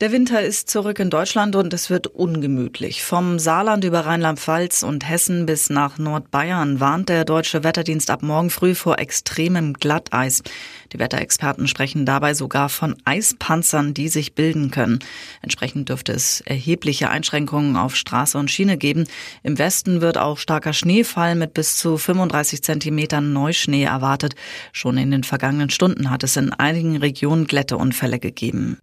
Der Winter ist zurück in Deutschland und es wird ungemütlich. Vom Saarland über Rheinland-Pfalz und Hessen bis nach Nordbayern warnt der deutsche Wetterdienst ab morgen früh vor extremem Glatteis. Die Wetterexperten sprechen dabei sogar von Eispanzern, die sich bilden können. Entsprechend dürfte es erhebliche Einschränkungen auf Straße und Schiene geben. Im Westen wird auch starker Schneefall mit bis zu 35 Zentimetern Neuschnee erwartet. Schon in den vergangenen Stunden hat es in einigen Regionen Glätteunfälle gegeben.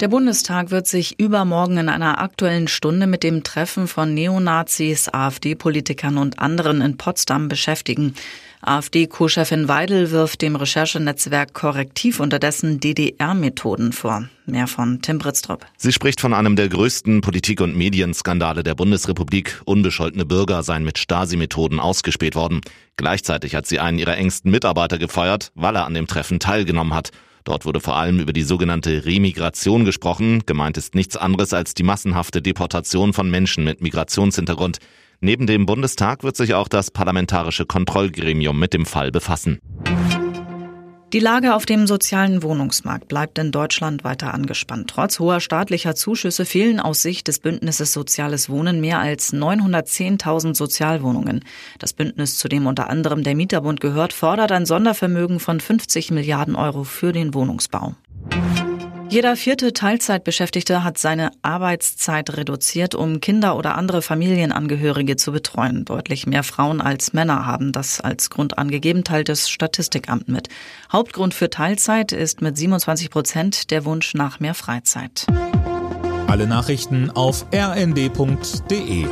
Der Bundestag wird sich übermorgen in einer aktuellen Stunde mit dem Treffen von Neonazis, AfD-Politikern und anderen in Potsdam beschäftigen. AfD-Co-Chefin Weidel wirft dem Recherchenetzwerk Korrektiv unterdessen DDR-Methoden vor. Mehr von Tim Britztrup. Sie spricht von einem der größten Politik- und Medienskandale der Bundesrepublik. Unbescholtene Bürger seien mit Stasi-Methoden ausgespäht worden. Gleichzeitig hat sie einen ihrer engsten Mitarbeiter gefeuert, weil er an dem Treffen teilgenommen hat. Dort wurde vor allem über die sogenannte Remigration gesprochen. Gemeint ist nichts anderes als die massenhafte Deportation von Menschen mit Migrationshintergrund. Neben dem Bundestag wird sich auch das Parlamentarische Kontrollgremium mit dem Fall befassen. Die Lage auf dem sozialen Wohnungsmarkt bleibt in Deutschland weiter angespannt. Trotz hoher staatlicher Zuschüsse fehlen aus Sicht des Bündnisses Soziales Wohnen mehr als 910.000 Sozialwohnungen. Das Bündnis, zu dem unter anderem der Mieterbund gehört, fordert ein Sondervermögen von 50 Milliarden Euro für den Wohnungsbau. Jeder vierte Teilzeitbeschäftigte hat seine Arbeitszeit reduziert, um Kinder oder andere Familienangehörige zu betreuen. Deutlich mehr Frauen als Männer haben das als Grund angegeben, teilt das Statistikamt mit. Hauptgrund für Teilzeit ist mit 27 Prozent der Wunsch nach mehr Freizeit. Alle Nachrichten auf rnd.de